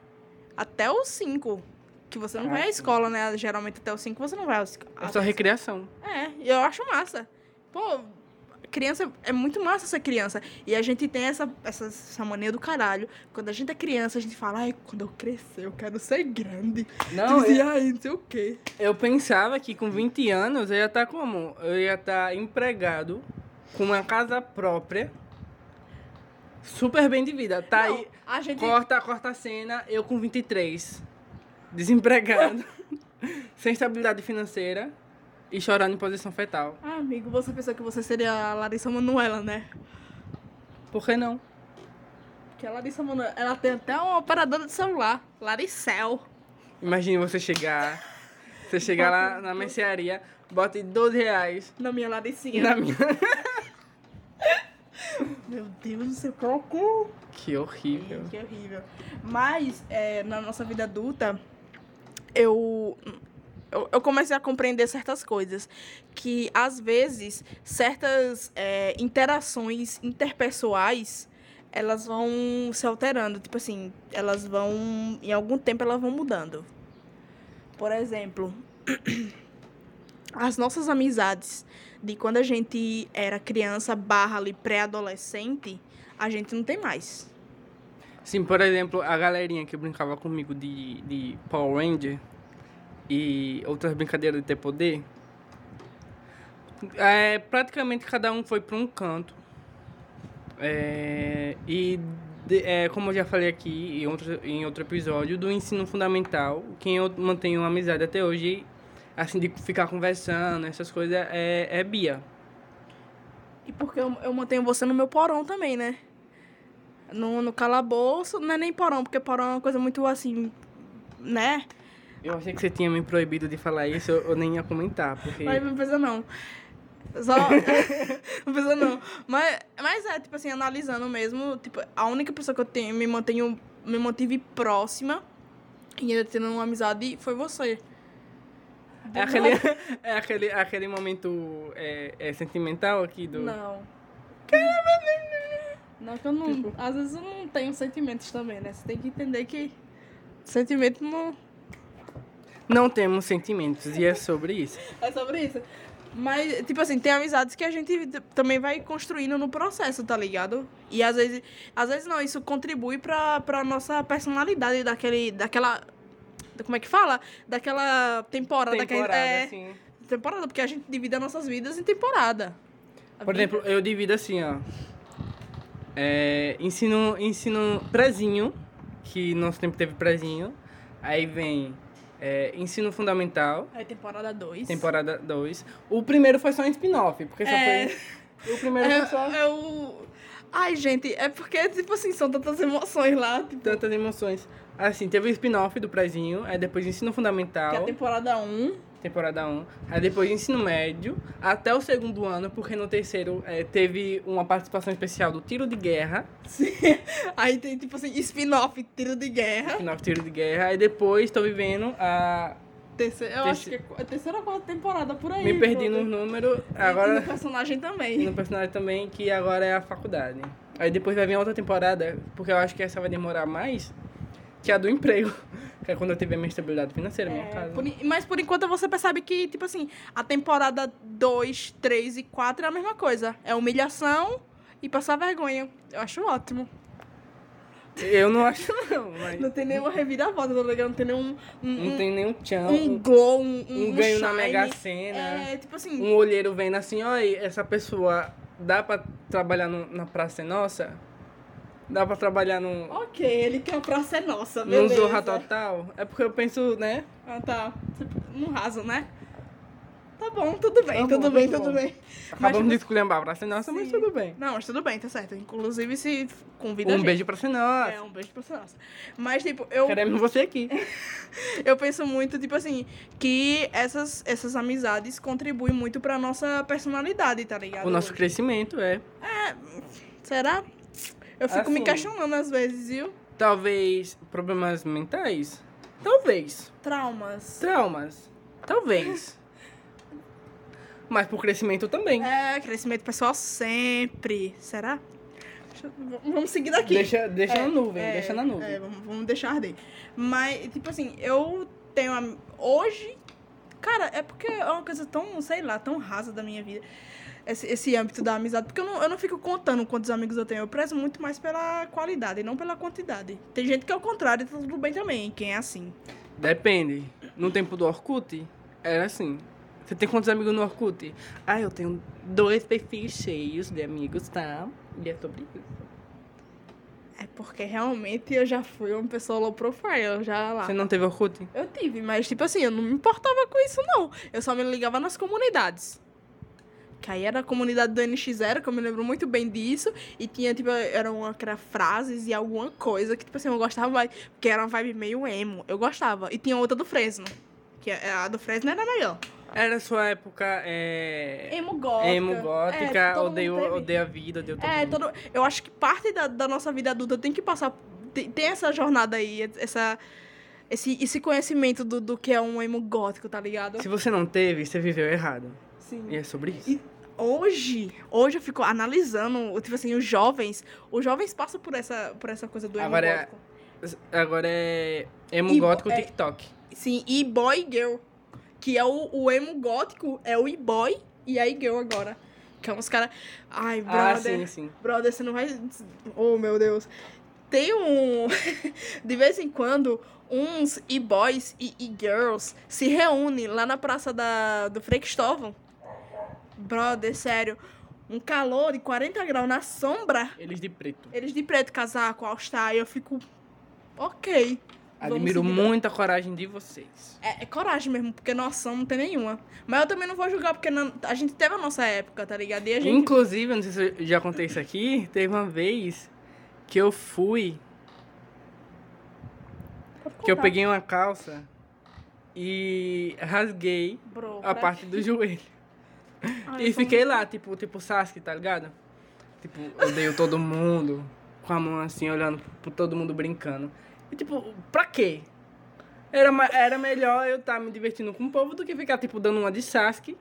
Speaker 1: até os 5. Que você não
Speaker 2: Ah,
Speaker 1: vai à
Speaker 2: sim.
Speaker 1: escola, né? Geralmente até os 5 você não vai aos-
Speaker 2: É só recreação.
Speaker 1: É, e eu acho massa. Pô, criança é muito massa ser criança. E a gente tem essa, essa, essa mania do caralho. Quando a gente é criança, a gente fala, ai, quando eu crescer, eu quero ser grande.
Speaker 2: Não,
Speaker 1: Dizia,
Speaker 2: eu,
Speaker 1: ai, não sei o quê.
Speaker 2: eu pensava que com 20 anos eu ia estar como? Eu ia estar empregado, com uma casa própria, super bem de vida. Tá
Speaker 1: Não,
Speaker 2: aí.
Speaker 1: a gente.
Speaker 2: Corta, corta a cena, eu com 23. Desempregado. sem estabilidade financeira e chorando em posição fetal.
Speaker 1: Ah, amigo, você pensou que você seria a Larissa Manoela, né?
Speaker 2: Por que não?
Speaker 1: Porque a Larissa Manoela, ela tem até uma operadora de celular. Laricel.
Speaker 2: Imagine você chegar. Você chegar lá na mercearia, bota 12 reais
Speaker 1: Na minha Laricinha.
Speaker 2: na minha.
Speaker 1: Meu Deus do céu, colocou.
Speaker 2: Que horrível.
Speaker 1: Que horrível. Mas, é, na nossa vida adulta, eu, eu, eu comecei a compreender certas coisas. Que, às vezes, certas é, interações interpessoais, elas vão se alterando. Tipo assim, elas vão... Em algum tempo, elas vão mudando. Por exemplo, as nossas amizades de quando a gente era criança barra ali pré-adolescente, a gente não tem mais.
Speaker 2: Sim, por exemplo, a galerinha que brincava comigo de, de Power Ranger e outras brincadeiras de ter poder. É, praticamente cada um foi para um canto. É, e de- é, como eu já falei aqui em outro, em outro episódio, do ensino fundamental, quem eu mantenho uma amizade até hoje, assim, de ficar conversando, essas coisas, é, é Bia.
Speaker 1: E porque eu, eu mantenho você no meu porão também, né? No, no calabouço, não é nem porão, porque porão é uma coisa muito assim, né?
Speaker 2: Eu achei que você tinha me proibido de falar isso, eu, eu nem ia comentar, porque...
Speaker 1: Mas não precisa não. Só. não precisa não. Mas, mas é, tipo assim, analisando mesmo, tipo, a única pessoa que eu tenho, me mantenho, me mantive próxima e ainda tendo uma amizade foi você.
Speaker 2: É aquele, é aquele, aquele momento é, é sentimental aqui do.
Speaker 1: Não. Não, que eu não.
Speaker 2: Tipo-
Speaker 1: Às vezes eu não tenho sentimentos também, né? Você tem que entender que sentimento não.
Speaker 2: Não temos sentimentos, e é sobre isso.
Speaker 1: É sobre isso. Mas, tipo assim, tem amizades que a gente também vai construindo no processo, tá ligado? E às vezes, às vezes não, isso contribui pra, pra nossa personalidade daquele, daquela, como é que fala? Daquela temporada.
Speaker 2: Temporada,
Speaker 1: daquele, é,
Speaker 2: assim.
Speaker 1: temporada, porque a gente divide as nossas vidas em temporada. A
Speaker 2: Por exemplo, eu divido assim, ó. É, ensino, ensino prezinho, que nosso tempo teve prezinho. Aí vem é, ensino fundamental,
Speaker 1: É temporada 2.
Speaker 2: temporada 2. O primeiro foi só um spin-off, porque só
Speaker 1: É.
Speaker 2: foi. O primeiro foi só
Speaker 1: Eu, eu... Ai, gente, é porque, tipo assim, são tantas emoções lá. Tipo,
Speaker 2: tantas emoções. Assim, teve o spin-off do prezinho, aí depois ensino fundamental.
Speaker 1: que é a temporada 1. Um,
Speaker 2: temporada 1. Aí depois ensino médio, até o segundo ano, porque no terceiro é, teve uma participação especial do tiro de guerra,
Speaker 1: Aí tem, tipo assim, spin-off, tiro de guerra.
Speaker 2: final tiro de guerra. Aí depois estou vivendo a.
Speaker 1: Terceira, eu
Speaker 2: Terce-
Speaker 1: acho que é a terceira ou quarta temporada por aí.
Speaker 2: Me perdi
Speaker 1: pô.
Speaker 2: nos números,
Speaker 1: E
Speaker 2: agora.
Speaker 1: no personagem também.
Speaker 2: no personagem também, que agora é a faculdade. Aí depois vai vir outra temporada, porque eu acho que essa vai demorar mais, que é a do emprego. Que é quando eu tiver minha estabilidade financeira, minha
Speaker 1: É,
Speaker 2: casa.
Speaker 1: por mas por enquanto você percebe que, tipo assim, a temporada 2, 3 e 4 é a mesma coisa. É humilhação e passar vergonha. Eu acho ótimo.
Speaker 2: Eu não acho não, mas.
Speaker 1: Não tem nenhuma reviravolta, tá ligado? Não tem nenhum. Um,
Speaker 2: Não
Speaker 1: um-
Speaker 2: tem nenhum tchan.
Speaker 1: um
Speaker 2: Um,
Speaker 1: glow, um,
Speaker 2: um ganho na
Speaker 1: shine.
Speaker 2: Mega Sena.
Speaker 1: É, tipo assim.
Speaker 2: um olheiro vendo assim, olha, essa pessoa dá pra trabalhar no- na Praça é Nossa? Dá pra trabalhar no,
Speaker 1: Ok, ele quer a praça é nossa,
Speaker 2: no
Speaker 1: beleza.
Speaker 2: Zorra Total? É porque eu penso, né?
Speaker 1: Ah, tá. No raso, né? Tá bom, tudo bem,
Speaker 2: Tá bom,
Speaker 1: tudo bem,
Speaker 2: tudo
Speaker 1: tudo
Speaker 2: bom.
Speaker 1: bem.
Speaker 2: Acabamos
Speaker 1: Mas,
Speaker 2: de escolher a Praça é Nossa, mas
Speaker 1: Sim.
Speaker 2: tudo bem.
Speaker 1: Não, mas tudo bem, tá certo. Inclusive, se convida a
Speaker 2: Um
Speaker 1: gente.
Speaker 2: beijo pra nossa.
Speaker 1: É, um beijo pra nossa. Mas, tipo, eu,
Speaker 2: Queremos você aqui.
Speaker 1: eu penso muito, tipo assim, que essas, essas amizades contribuem muito pra nossa personalidade, tá ligado?
Speaker 2: O nosso crescimento, é.
Speaker 1: Será? Eu fico me
Speaker 2: Assim.
Speaker 1: questionando às vezes, viu?
Speaker 2: Talvez problemas mentais? Talvez.
Speaker 1: Traumas.
Speaker 2: Traumas? Talvez. Mas por crescimento também.
Speaker 1: É, crescimento pessoal sempre. Será? Deixa vamos seguir daqui.
Speaker 2: Deixa, deixa
Speaker 1: É,
Speaker 2: na nuvem,
Speaker 1: é,
Speaker 2: deixa na nuvem.
Speaker 1: É, vamos, vamos deixar arder. Mas, tipo assim, eu tenho. Hoje. Cara, é porque é uma coisa tão, sei lá, tão rasa da minha vida. Esse, esse âmbito da amizade. Porque eu não, eu não fico contando quantos amigos eu tenho. Eu prezo muito mais pela qualidade, não pela quantidade. Tem gente que é o contrário tá tudo bem também. Quem é assim.
Speaker 2: Depende. No tempo do Orkut, era assim. Você tem quantos amigos no Orkut? Ah, eu tenho dois perfis cheios de amigos, tá? E é sobre isso.
Speaker 1: É porque realmente eu já fui uma pessoa low profile, eu já lá.
Speaker 2: Você não teve Orkut?
Speaker 1: Eu tive, mas tipo assim, eu não me importava com isso, não. Eu só me ligava nas comunidades. Que aí era a comunidade do NX0, que eu me lembro muito bem disso. E tinha, tipo, eram era frases e alguma coisa que, tipo assim, eu gostava mais. Porque era uma vibe meio emo. Eu gostava. E tinha outra do Fresno. Que a a do Fresno era melhor.
Speaker 2: Era sua época, é...
Speaker 1: Emo gótica.
Speaker 2: Emo
Speaker 1: É,
Speaker 2: gótica,
Speaker 1: mundo
Speaker 2: odeio, odeio a vida, odeio todo
Speaker 1: É,
Speaker 2: mundo.
Speaker 1: todo, eu acho que parte da, da nossa vida adulta tem que passar. Tem, tem essa jornada aí, essa, esse, esse conhecimento do, do que é um emo gótico, tá ligado?
Speaker 2: Se você não teve, você viveu errado.
Speaker 1: Sim.
Speaker 2: E é sobre isso.
Speaker 1: E hoje, hoje eu fico analisando, tipo assim, os jovens, os jovens passam por essa, por essa coisa do emo
Speaker 2: Agora é-
Speaker 1: gótico.
Speaker 2: Agora é emo
Speaker 1: E-
Speaker 2: gótico
Speaker 1: é-
Speaker 2: TikTok.
Speaker 1: Sim, e boy girl, que é o, o emo gótico, é o e-boy e a e-girl agora. Que é uns caras, ai,
Speaker 2: Ah,
Speaker 1: brother,
Speaker 2: sim, sim.
Speaker 1: brother, você não vai, oh meu Deus. Tem um, de vez em quando, uns e-boys e e-girls se reúnem lá na praça da, do Frei Cristóvão. Brother, sério, um calor de 40 graus na sombra,
Speaker 2: Eles de preto.
Speaker 1: eles de preto, casaco, all-star, e eu fico, ok.
Speaker 2: Admiro muito a coragem de vocês.
Speaker 1: É, é coragem mesmo, porque noção não tem nenhuma. Mas eu também não vou julgar, porque não- a gente teve a nossa época, tá ligado? E a gente...
Speaker 2: Inclusive, não sei se eu já contei isso aqui, teve uma vez que eu fui, que eu peguei uma calça e rasguei
Speaker 1: Bro,
Speaker 2: a parte do joelho.
Speaker 1: Ai,
Speaker 2: E fiquei lá, tipo, tipo Sasuke, tá ligado? Tipo, odeio todo mundo, com a mão assim, olhando pro todo mundo brincando. E tipo, pra quê? Era, era melhor eu estar me divertindo com o povo do que ficar, tipo, dando uma de Sasuke.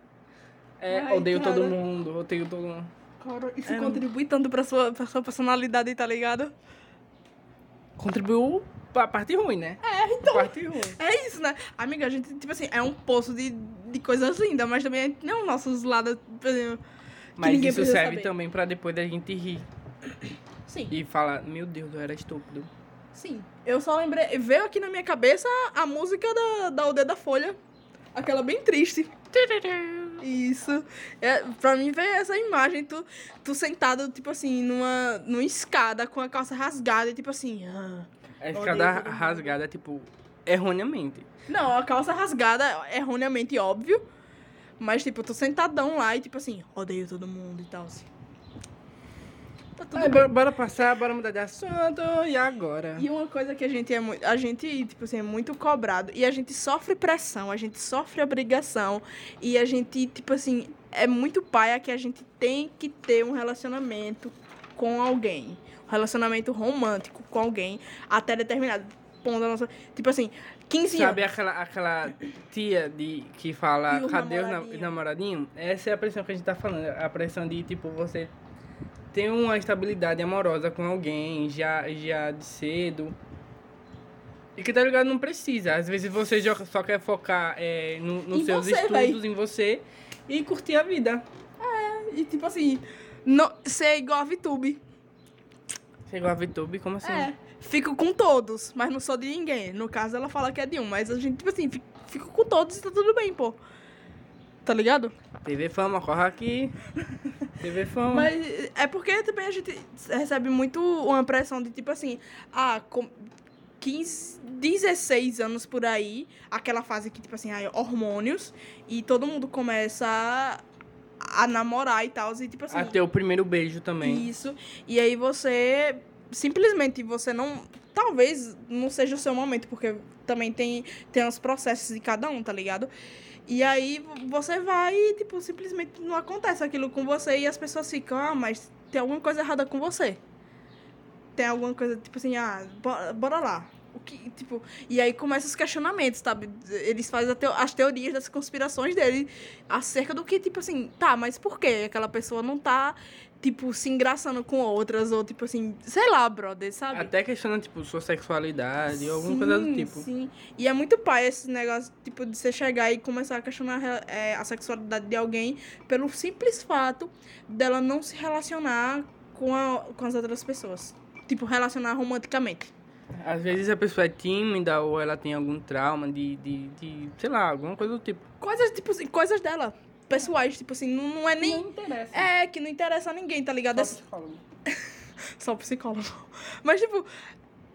Speaker 2: É,
Speaker 1: Ai,
Speaker 2: odeio todo
Speaker 1: cara.
Speaker 2: mundo, odeio todo mundo.
Speaker 1: Cara, isso
Speaker 2: É,
Speaker 1: contribui tanto pra sua, pra sua personalidade, tá ligado?
Speaker 2: Contribuiu pra parte ruim, né?
Speaker 1: É, então.
Speaker 2: Parte ruim.
Speaker 1: É isso, né? Amiga, a gente, tipo assim, é um poço de, de coisas lindas, mas também não nossos lados,
Speaker 2: Mas
Speaker 1: ninguém
Speaker 2: isso serve
Speaker 1: saber.
Speaker 2: também pra depois da gente rir
Speaker 1: Sim,
Speaker 2: e falar, meu Deus, eu era estúpido.
Speaker 1: sim. Eu só lembrei, veio aqui na minha cabeça a música da, da Aldeia da Folha. Aquela bem triste. Isso. É, pra mim veio essa imagem, tu, tu sentado, tipo assim, numa, numa escada com a calça rasgada e tipo assim. ah.
Speaker 2: A escada rasgada, tipo, erroneamente.
Speaker 1: Não, a calça rasgada, erroneamente óbvio. Mas, tipo, tô sentadão lá e, tipo assim, odeio todo mundo e tal, assim. Tá tudo bem.
Speaker 2: bora, bora passar, bora mudar de assunto. E agora?
Speaker 1: E uma coisa que a gente é muito. A gente, tipo assim, é muito cobrado. E a gente sofre pressão, a gente sofre obrigação. E a gente, tipo assim, é muito paia que a gente tem que ter um relacionamento com alguém. Um relacionamento romântico com alguém até determinado da nossa. Tipo assim, 15
Speaker 2: Sabe
Speaker 1: anos.
Speaker 2: aquela, aquela tia de, que fala,
Speaker 1: o
Speaker 2: cadê os
Speaker 1: namoradinho?"
Speaker 2: namoradinhos? Essa é a pressão que a gente tá falando. A pressão de, tipo, você ter uma estabilidade amorosa com alguém já, já de cedo. E que, tá ligado, não precisa. Às vezes você só quer focar é, no- nos seus
Speaker 1: você,
Speaker 2: estudos,
Speaker 1: véi.
Speaker 2: em você, e curtir a vida.
Speaker 1: E tipo assim, no, ser igual a VTube.
Speaker 2: Chegou a VTube, como assim?
Speaker 1: É. Fico com todos, mas não sou de ninguém. No caso, ela fala que é de um, mas a gente, tipo assim, fi- fico com todos e tá tudo bem, pô. Tá ligado?
Speaker 2: TV Fama, corre aqui. TV fama.
Speaker 1: Mas é porque também a gente recebe muito uma pressão de tipo assim, ah, com 15, 16 anos por aí, aquela fase que, tipo assim, ai, hormônios, e todo mundo começa a, a namorar e tal, e tipo assim.
Speaker 2: Até o primeiro beijo também.
Speaker 1: Isso. E aí você simplesmente você não. Talvez não seja o seu momento, porque também tem, tem os processos de cada um, tá ligado? E aí você vai e, tipo, simplesmente não acontece aquilo com você e as pessoas ficam, ah, mas tem alguma coisa errada com você. Tem alguma coisa, tipo assim, ah, bora, bora lá. O que, tipo, e aí começam os questionamentos, sabe? Eles fazem teo as teorias das conspirações dele acerca do que, tipo assim, tá, mas por que aquela pessoa não tá tipo, se engraçando com outras, ou tipo assim, sei lá, brother, sabe?
Speaker 2: Até questionando, tipo, sua sexualidade, sim, alguma coisa do tipo.
Speaker 1: Sim, e é muito pai esse negócio, tipo, de você chegar e começar a questionar é, a sexualidade de alguém pelo simples fato dela não se relacionar com, a, com as outras pessoas. Tipo, relacionar romanticamente.
Speaker 2: Às vezes a pessoa é tímida ou ela tem algum trauma de, de, de sei lá, alguma coisa do tipo.
Speaker 1: Coisas, tipo assim, coisas dela pessoais, tipo assim, não, não é nem.
Speaker 2: Não interessa.
Speaker 1: É, que não interessa a ninguém, tá ligado?
Speaker 2: Só psicólogo.
Speaker 1: Só psicólogo. Mas, tipo,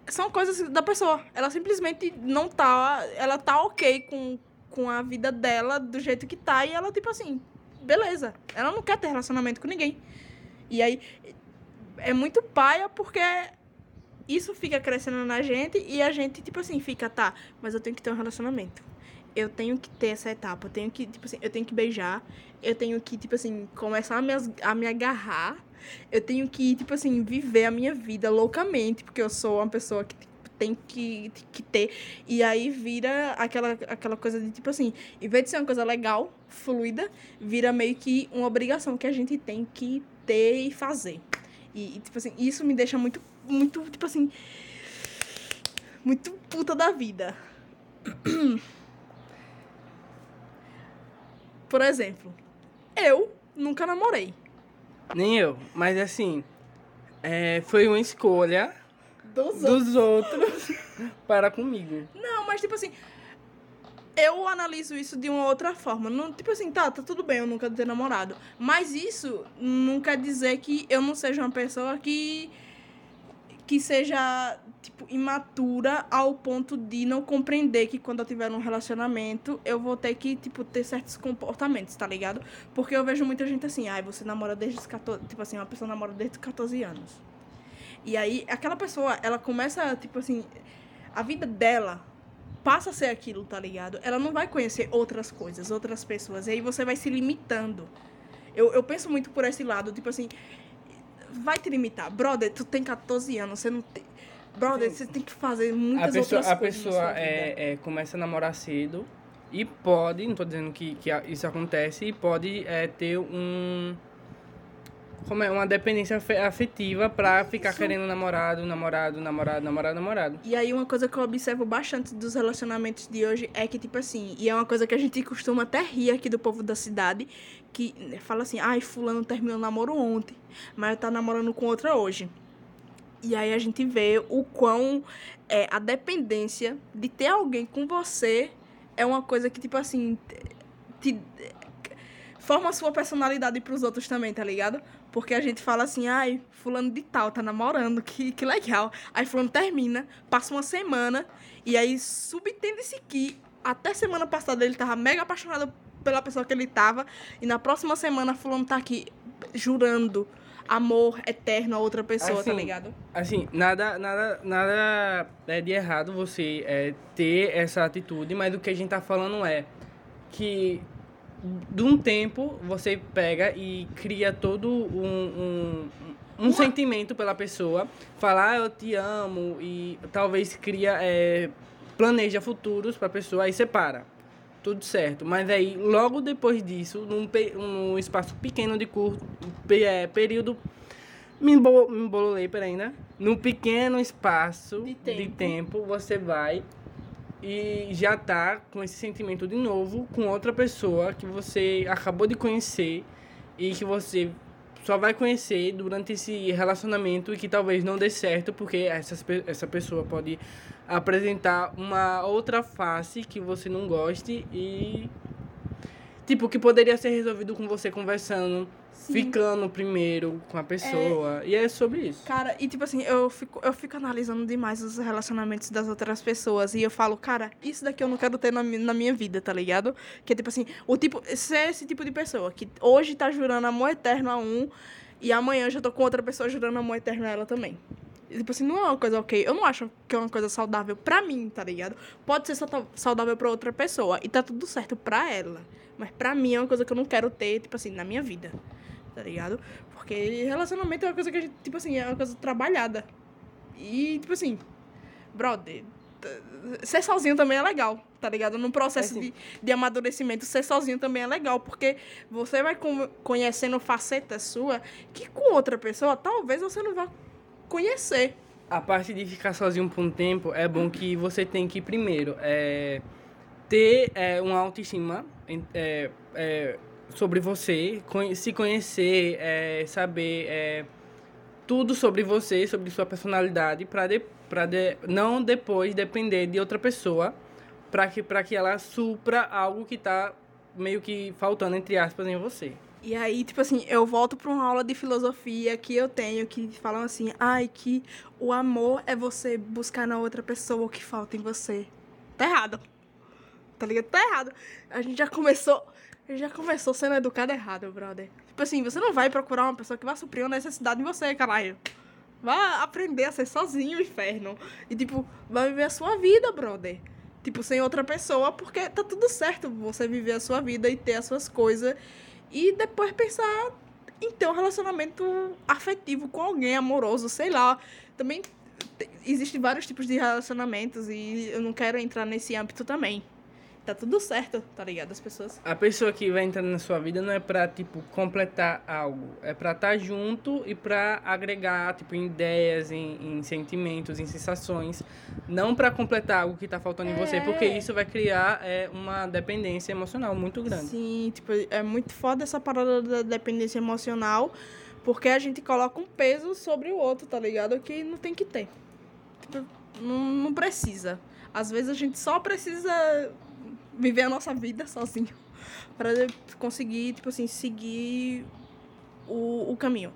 Speaker 1: são coisas da pessoa. Ela simplesmente não tá. Ela tá ok com, com a vida dela do jeito que tá. E ela, tipo assim, beleza. Ela não quer ter relacionamento com ninguém. E aí. É muito paia porque isso fica crescendo na gente e a gente, tipo assim, fica, tá, mas eu tenho que ter um relacionamento eu tenho que ter essa etapa. Eu tenho que, tipo assim, eu tenho que beijar. Eu tenho que, tipo assim, começar a me, a me agarrar. Eu tenho que, tipo assim, viver a minha vida loucamente, porque eu sou uma pessoa que tipo, tem que, que ter. E aí vira aquela, aquela coisa de, tipo assim, em vez de ser uma coisa legal, fluida, vira meio que uma obrigação que a gente tem que ter e fazer. E, tipo assim, isso me deixa muito, muito, tipo assim, muito puta da vida. Por exemplo, eu nunca namorei.
Speaker 2: Nem eu, mas assim, é, foi uma escolha
Speaker 1: dos,
Speaker 2: dos outros para comigo.
Speaker 1: Não, mas tipo assim, eu analiso isso de uma outra forma. Não, tipo assim, tá, tá tudo bem eu nunca ter namorado. Mas isso não quer dizer que eu não seja uma pessoa que que seja, tipo, imatura ao ponto de não compreender que quando eu tiver um relacionamento, eu vou ter que, tipo, ter certos comportamentos, tá ligado? Porque eu vejo muita gente assim, ai, ah, você namora desde os 14, tipo assim, uma pessoa namora desde os 14 anos. E aí, aquela pessoa, ela começa, tipo assim, a vida dela passa a ser aquilo, tá ligado? Ela não vai conhecer outras coisas, outras pessoas. E aí você vai se limitando. Eu, eu penso muito por esse lado, tipo assim, vai te limitar. Brother, tu tem 14 anos, você não tem. Brother, você tem que fazer muitas
Speaker 2: a pessoa,
Speaker 1: outras
Speaker 2: a coisas. A pessoa é, é, começa a namorar cedo e pode, não tô dizendo que, que isso acontece, e pode é, ter um. Como é? Uma dependência afetiva pra ficar isso. querendo namorado, namorado, namorado, namorado, namorado.
Speaker 1: E aí, uma coisa que eu observo bastante dos relacionamentos de hoje é que, tipo assim, e é uma coisa que a gente costuma até rir aqui do povo da cidade, que fala assim, ai, fulano terminou o namoro ontem, mas tá namorando com outra hoje. E aí a gente vê o quão é, a dependência de ter alguém com você é uma coisa que, tipo assim, te, forma a sua personalidade pros outros também, tá ligado? Porque a gente fala assim, ai, fulano de tal tá namorando, que, que legal. Aí fulano termina, passa uma semana, e aí subtende-se que até semana passada ele tava mega apaixonado pela pessoa que ele tava. E na próxima semana, fulano tá aqui jurando amor eterno a outra pessoa, tá
Speaker 2: assim,
Speaker 1: tá ligado?
Speaker 2: Assim, nada, nada, nada é de errado você é, ter essa atitude, mas o que a gente tá falando é que de um tempo você pega e cria todo um, um, um sentimento pela pessoa, falar ah, eu te amo e talvez cria, é, planeja futuros pra pessoa, aí separa tudo certo. Mas aí, logo depois disso, num, num espaço pequeno de curto, é, período. Me, embol, me embololei, peraí, né? Num pequeno espaço de tempo. de tempo, você vai e já tá com esse sentimento de novo com outra pessoa que você acabou de conhecer e que você só vai conhecer durante esse relacionamento e que talvez não dê certo, porque essa, essa pessoa pode apresentar uma outra face que você não goste e. Tipo, que poderia ser resolvido com você conversando,
Speaker 1: Sim.
Speaker 2: ficando primeiro com a pessoa. E é sobre isso.
Speaker 1: Cara, e tipo assim, eu fico, eu fico analisando demais os relacionamentos das outras pessoas. E eu falo, cara, isso daqui eu não quero ter na, na minha vida, tá ligado? Que é tipo assim, o tipo, ser esse tipo de pessoa que hoje tá jurando amor eterno a um e amanhã eu já tô com outra pessoa jurando amor eterno a ela também. E, tipo assim, não é uma coisa ok. Eu não acho que é uma coisa saudável pra mim, tá ligado? Pode ser saudável pra outra pessoa e tá tudo certo pra ela. Mas pra mim é uma coisa que eu não quero ter, tipo assim, na minha vida. Tá ligado? Porque relacionamento é uma coisa que a gente, tipo assim, é uma coisa trabalhada. E, tipo assim, brother, ser sozinho também é legal, tá ligado? Num processo
Speaker 2: É,
Speaker 1: de, de amadurecimento, ser sozinho também é legal, porque você vai con- conhecendo facetas sua que com outra pessoa talvez você não vá conhecer.
Speaker 2: A parte de ficar sozinho por um tempo é bom que você tem que primeiro é, ter é, uma autoestima é, é, sobre você, se conhecer, é, saber é, tudo sobre você, sobre sua personalidade, para de, de, não depois depender de outra pessoa para que, que ela supra algo que tá meio que faltando, entre aspas, em você.
Speaker 1: E aí, tipo assim, eu volto pra uma aula de filosofia que eu tenho que falam assim, ai, que o amor é você buscar na outra pessoa o que falta em você. Tá errado. Tá ligado? Tá errado. A gente já começou. Já começou sendo educado errado, brother. Tipo assim, você não vai procurar uma pessoa que vai suprir uma necessidade em você, caralho. Vai aprender a ser sozinho, inferno. E, tipo, vai viver a sua vida, brother. Tipo, sem outra pessoa, porque tá tudo certo você viver a sua vida e ter as suas coisas. E depois pensar em ter um relacionamento afetivo com alguém, amoroso, sei lá. Também te- existem vários tipos de relacionamentos e eu não quero entrar nesse âmbito também. Tá tudo certo, tá ligado? As pessoas.
Speaker 2: A pessoa que vai entrando na sua vida não é pra, tipo, completar algo. É pra estar junto e pra agregar, tipo, em ideias, em, em sentimentos, em sensações. Não pra completar algo que tá faltando em você, porque
Speaker 1: É.
Speaker 2: isso vai criar é, uma dependência emocional muito grande.
Speaker 1: Sim, tipo, é muito foda essa parada da dependência emocional, porque a gente coloca um peso sobre o outro, tá ligado? Que não tem que ter. Tipo, não, não precisa. Às vezes a gente só precisa viver a nossa vida sozinho para conseguir, tipo assim, seguir o, o caminho.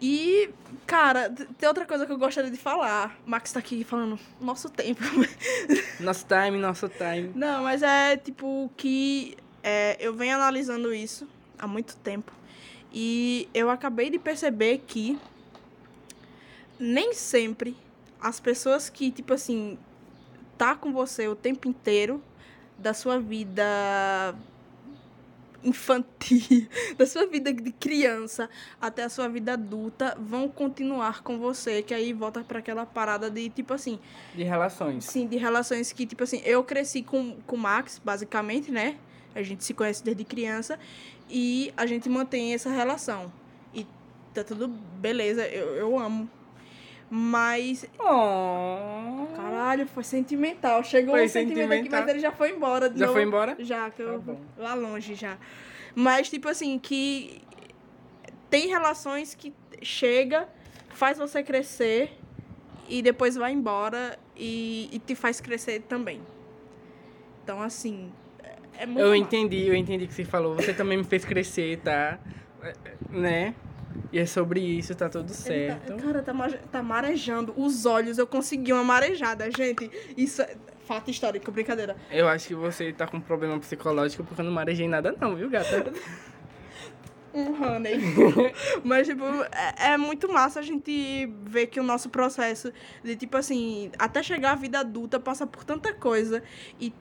Speaker 1: E, cara, tem outra coisa que eu gostaria de falar. Max tá aqui falando nosso tempo.
Speaker 2: Nosso time, nosso time.
Speaker 1: Não, mas é tipo que é, eu venho analisando isso há muito tempo. E eu acabei de perceber que nem sempre as pessoas que, tipo assim, tá com você o tempo inteiro da sua vida infantil, da sua vida de criança até a sua vida adulta vão continuar com você, que aí volta para aquela parada de tipo assim,
Speaker 2: De relações.
Speaker 1: Sim, de relações que, tipo assim, eu cresci com, com o Max, basicamente, né? A gente se conhece desde criança e a gente mantém essa relação. E tá tudo beleza, eu, eu amo. Mas,
Speaker 2: Oh.
Speaker 1: caralho, foi sentimental. Chegou
Speaker 2: Foi
Speaker 1: um sentimento aqui, mas ele já foi embora.
Speaker 2: Já
Speaker 1: novo.
Speaker 2: foi embora?
Speaker 1: Já, que
Speaker 2: Tá
Speaker 1: eu
Speaker 2: bom.
Speaker 1: lá longe já. Mas, tipo assim, que tem relações que chega, faz você crescer e depois vai embora e, e te faz crescer também. Então, assim, é- é muito
Speaker 2: Eu
Speaker 1: massa.
Speaker 2: entendi, eu entendi o que você falou. Você também me fez crescer, tá? É, é, Né? E é sobre isso, tá tudo
Speaker 1: Ele
Speaker 2: certo.
Speaker 1: Tá, cara, tá, tá marejando os olhos. Eu consegui uma marejada, gente. Isso é fato histórico, brincadeira.
Speaker 2: Eu acho que você tá com problema psicológico porque eu não marejei nada não, viu, gata?
Speaker 1: Um honey. Mas, tipo, é, é muito massa a gente ver que o nosso processo de, tipo assim, até chegar à vida adulta passa por tanta coisa e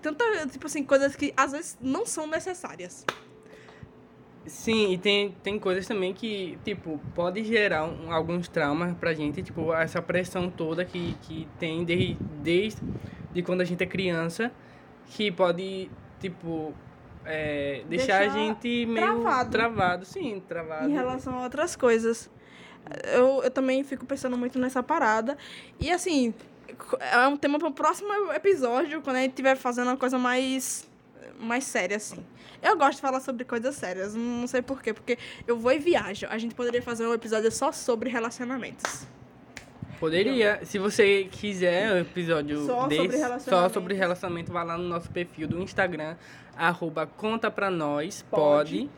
Speaker 1: tanta, tipo assim, coisas que às vezes não são necessárias.
Speaker 2: Sim, e tem, tem coisas também que, tipo, pode gerar um- alguns traumas pra gente, tipo, essa pressão toda que, que tem desde, desde de quando a gente é criança, que pode, tipo, é, deixar, a
Speaker 1: Deixar
Speaker 2: gente meio
Speaker 1: travado.
Speaker 2: travado sim, travado.
Speaker 1: Em relação a outras coisas. Eu, eu também fico pensando muito nessa parada. E assim, é um tema para o próximo episódio, quando a gente estiver fazendo uma coisa mais, mais séria, assim. Eu gosto de falar sobre coisas sérias, não sei porquê, porque eu vou e viajo. A gente poderia fazer um episódio só sobre relacionamentos.
Speaker 2: Poderia. Se você quiser um episódio
Speaker 1: Só
Speaker 2: desse,
Speaker 1: sobre
Speaker 2: só sobre relacionamento, vá lá no nosso perfil do Instagram, arroba conta pra nós,
Speaker 1: Pode.
Speaker 2: pode.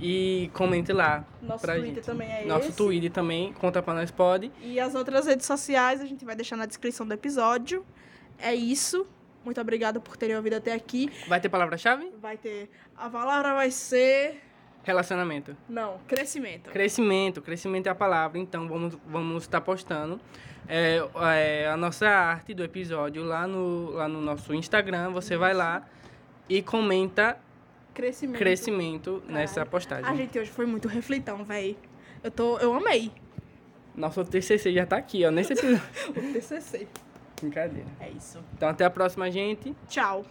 Speaker 2: E comente lá.
Speaker 1: Nosso
Speaker 2: pra
Speaker 1: Twitter
Speaker 2: gente.
Speaker 1: também é
Speaker 2: Nosso
Speaker 1: esse.
Speaker 2: Twitter também, conta pra nós, pode.
Speaker 1: E as outras redes sociais a gente vai deixar na descrição do episódio. É isso. Muito obrigada por terem ouvido até aqui.
Speaker 2: Vai ter palavra-chave?
Speaker 1: Vai ter. A palavra vai ser.
Speaker 2: Relacionamento.
Speaker 1: Não, crescimento.
Speaker 2: Crescimento, crescimento é a palavra, então vamos vamos estar postando é, é, a nossa arte do episódio lá no, lá no nosso Instagram. Você vai lá e comenta
Speaker 1: Crescimento.
Speaker 2: crescimento nessa postagem.
Speaker 1: A gente hoje foi muito reflitão, véi. Eu tô. Eu amei.
Speaker 2: Nosso TCC já tá aqui, ó, nesse episódio.
Speaker 1: O TCC.
Speaker 2: Brincadeira.
Speaker 1: É isso.
Speaker 2: Então até a próxima, gente.
Speaker 1: Tchau.